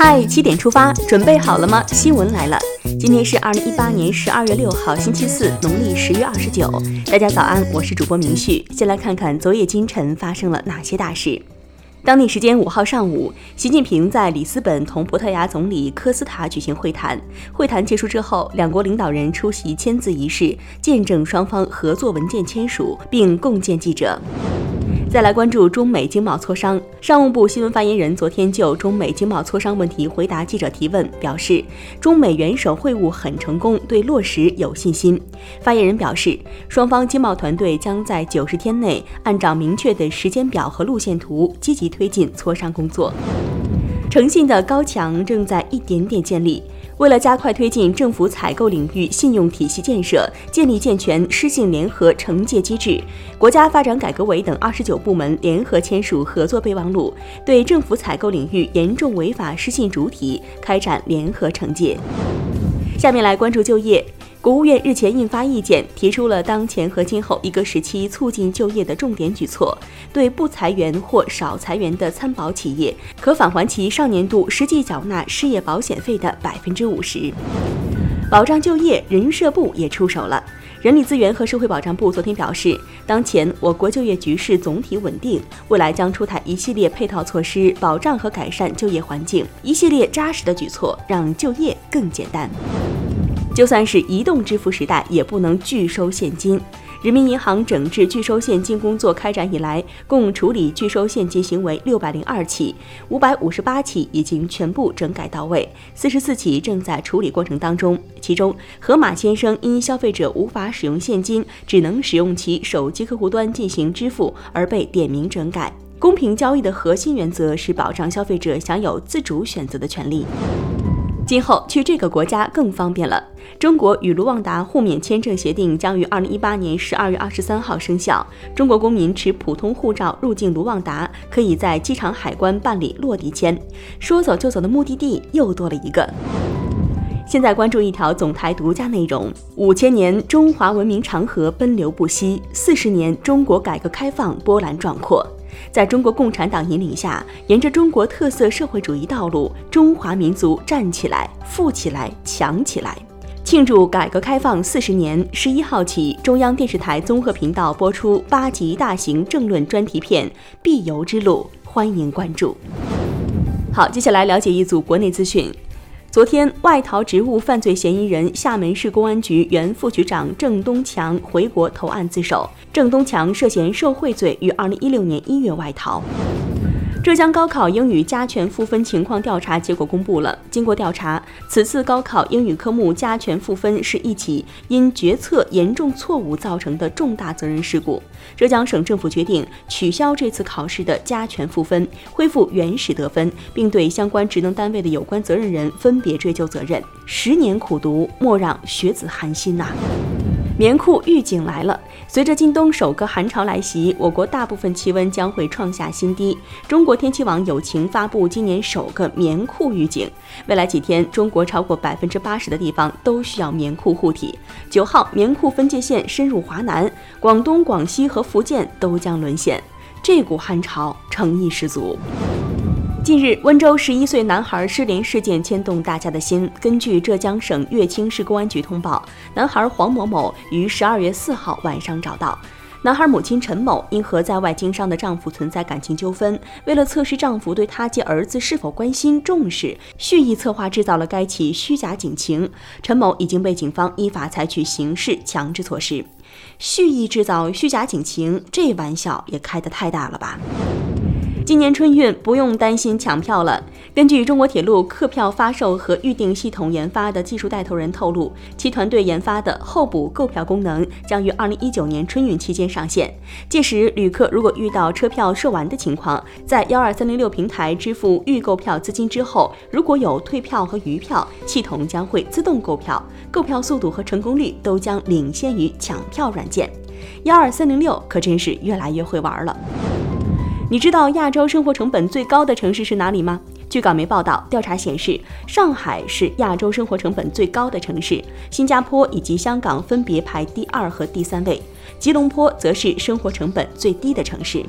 嗨，七点出发，准备好了吗？新闻来了，今天是二零一八年十二月六号，星期四，农历十月二十九。大家早安，我是主播明旭。先来看看昨夜今晨发生了哪些大事。当地时间五号上午，习近平在里斯本同葡萄牙总理科斯塔举行会谈。会谈结束之后，两国领导人出席签字仪式，见证双方合作文件签署，并共见记者。再来关注中美经贸磋商。商务部新闻发言人昨天就中美经贸磋商问题回答记者提问，表示中美元首会晤很成功，对落实有信心。发言人表示，双方经贸团队将在九十天内按照明确的时间表和路线图，积极推进磋商工作。诚信的高墙正在一点点建立。为了加快推进政府采购领域信用体系建设，建立健全失信联合惩戒机制，国家发展改革委等二十九部门联合签署合作备忘录，对政府采购领域严重违法失信主体开展联合惩戒。下面来关注就业。国务院日前印发意见，提出了当前和今后一个时期促进就业的重点举措，对不裁员或少裁员的参保企业，可返还其上年度实际缴纳失业保险费的百分之五十。保障就业，人社部也出手了。人力资源和社会保障部昨天表示，当前我国就业局势总体稳定，未来将出台一系列配套措施，保障和改善就业环境，一系列扎实的举措，让就业更简单。就算是移动支付时代，也不能拒收现金。人民银行整治拒收现金工作开展以来，共处理拒收现金行为六百零二起，五百五十八起已经全部整改到位，四十四起正在处理过程当中。其中，河马先生因消费者无法使用现金，只能使用其手机客户端进行支付而被点名整改。公平交易的核心原则是保障消费者享有自主选择的权利。今后去这个国家更方便了。中国与卢旺达互免签证协定将于二零一八年十二月二十三号生效。中国公民持普通护照入境卢旺达，可以在机场海关办理落地签，说走就走的目的地又多了一个。现在关注一条总台独家内容：五千年中华文明长河奔流不息，四十年中国改革开放波澜壮阔。在中国共产党引领下，沿着中国特色社会主义道路，中华民族站起来、富起来、强起来！庆祝改革开放四十年，十一号起，中央电视台综合频道播出八集大型政论专题片《必由之路》，欢迎关注。好，接下来了解一组国内资讯。昨天，外逃职务犯罪嫌疑人、厦门市公安局原副局长郑东强回国投案自首。郑东强涉嫌受贿罪，于二零一六年一月外逃。浙江高考英语加权赋分情况调查结果公布了。经过调查，此次高考英语科目加权赋分是一起因决策严重错误造成的重大责任事故。浙江省政府决定取消这次考试的加权赋分，恢复原始得分，并对相关职能单位的有关责任人分别追究责任。十年苦读，莫让学子寒心呐！棉裤预警来了。随着今冬首个寒潮来袭，我国大部分气温将会创下新低。中国天气网友情发布今年首个棉裤预警，未来几天，中国超过百分之八十的地方都需要棉裤护体。九号，棉裤分界线深入华南，广东、广西和福建都将沦陷。这股寒潮诚意十足。近日，温州十一岁男孩失联事件牵动大家的心。根据浙江省乐清市公安局通报，男孩黄某某于十二月四号晚上找到。男孩母亲陈某因和在外经商的丈夫存在感情纠纷，为了测试丈夫对她及儿子是否关心重视，蓄意策划制造了该起虚假警情。陈某已经被警方依法采取刑事强制措施。蓄意制造虚假警情，这玩笑也开得太大了吧！今年春运不用担心抢票了。根据中国铁路客票发售和预订系统研发的技术带头人透露，其团队研发的候补购票功能将于二零一九年春运期间上线。届时，旅客如果遇到车票售完的情况，在幺二三零六平台支付预购票资金之后，如果有退票和余票，系统将会自动购票，购票速度和成功率都将领先于抢票软件。幺二三零六可真是越来越会玩了。你知道亚洲生活成本最高的城市是哪里吗？据港媒报道，调查显示，上海是亚洲生活成本最高的城市，新加坡以及香港分别排第二和第三位，吉隆坡则是生活成本最低的城市。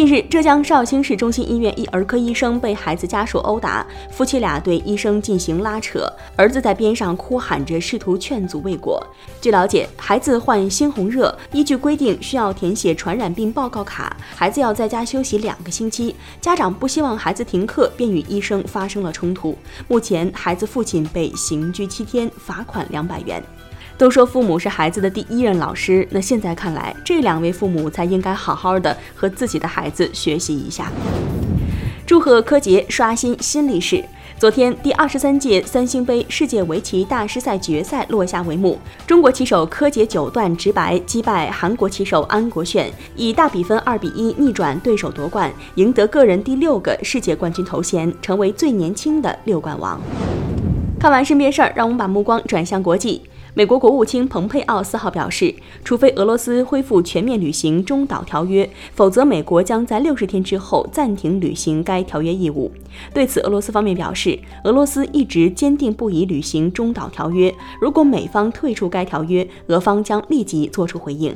近日，浙江绍兴市中心医院一儿科医生被孩子家属殴打，夫妻俩对医生进行拉扯，儿子在边上哭喊着试图劝阻未果。据了解，孩子患猩红热，依据规定需要填写传染病报告卡，孩子要在家休息两个星期。家长不希望孩子停课，便与医生发生了冲突。目前，孩子父亲被刑拘七天，罚款两百元。都说父母是孩子的第一任老师，那现在看来，这两位父母才应该好好的和自己的孩子学习一下。祝贺柯洁刷新新历史！昨天，第二十三届三星杯世界围棋大师赛决赛落下帷幕，中国棋手柯洁九段直白击败韩国棋手安国炫，以大比分二比一逆转对手夺冠，赢得个人第六个世界冠军头衔，成为最年轻的六冠王。看完身边事儿，让我们把目光转向国际。美国国务卿蓬佩奥四号表示，除非俄罗斯恢复全面履行中导条约，否则美国将在六十天之后暂停履行该条约义务。对此，俄罗斯方面表示，俄罗斯一直坚定不移履行中导条约，如果美方退出该条约，俄方将立即作出回应。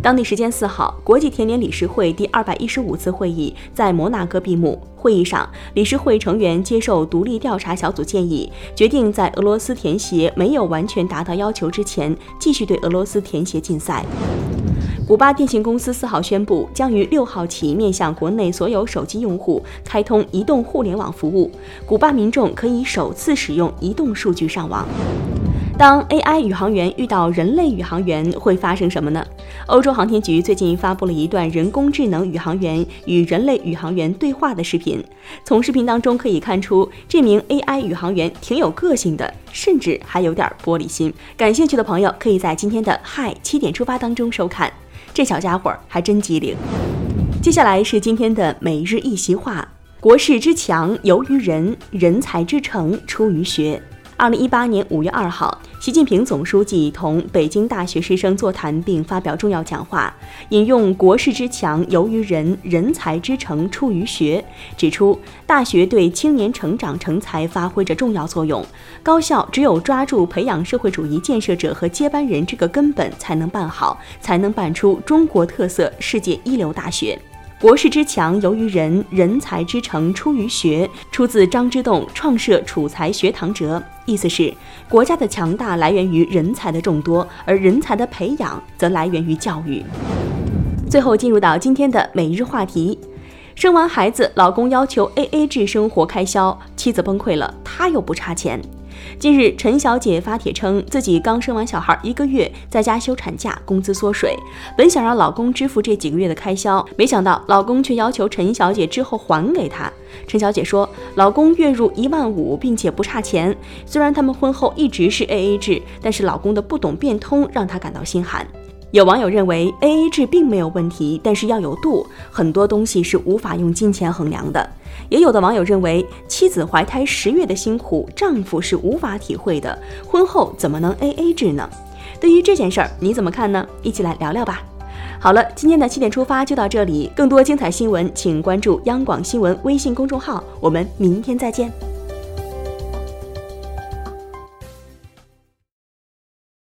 当地时间四号，国际田联理事会第二百一十五次会议在摩纳哥闭幕。会议上，理事会成员接受独立调查小组建议，决定在俄罗斯田协没有完全达到要求之前，继续对俄罗斯田协禁赛。古巴电信公司四号宣布，将于六号起面向国内所有手机用户开通移动互联网服务，古巴民众可以首次使用移动数据上网。当 AI 宇航员遇到人类宇航员会发生什么呢？欧洲航天局最近发布了一段人工智能宇航员与人类宇航员对话的视频。从视频当中可以看出，这名 AI 宇航员挺有个性的，甚至还有点玻璃心。感兴趣的朋友可以在今天的嗨七点出发当中收看。这小家伙还真机灵。接下来是今天的每日一席话：国势之强由于人，人才之成出于学。二零一八年五月二号，习近平总书记同北京大学师生座谈并发表重要讲话，引用“国势之强由于人，人才之成出于学”，指出大学对青年成长成才发挥着重要作用。高校只有抓住培养社会主义建设者和接班人这个根本，才能办好，才能办出中国特色世界一流大学。国势之强由于人，人才之成出于学，出自张之洞创设楚才学堂哲。意思是，国家的强大来源于人才的众多，而人才的培养则来源于教育。最后进入到今天的每日话题：生完孩子，老公要求 AA 制生活开销，妻子崩溃了，他又不差钱。近日，陈小姐发帖称，自己刚生完小孩一个月，在家休产假，工资缩水，本想让老公支付这几个月的开销，没想到老公却要求陈小姐之后还给他。陈小姐说，老公月入一万五，并且不差钱。虽然他们婚后一直是 AA 制，但是老公的不懂变通让她感到心寒。有网友认为 A A 制并没有问题，但是要有度，很多东西是无法用金钱衡量的。也有的网友认为妻子怀胎十月的辛苦，丈夫是无法体会的，婚后怎么能 A A 制呢？对于这件事儿，你怎么看呢？一起来聊聊吧。好了，今天的七点出发就到这里，更多精彩新闻，请关注央广新闻微信公众号，我们明天再见。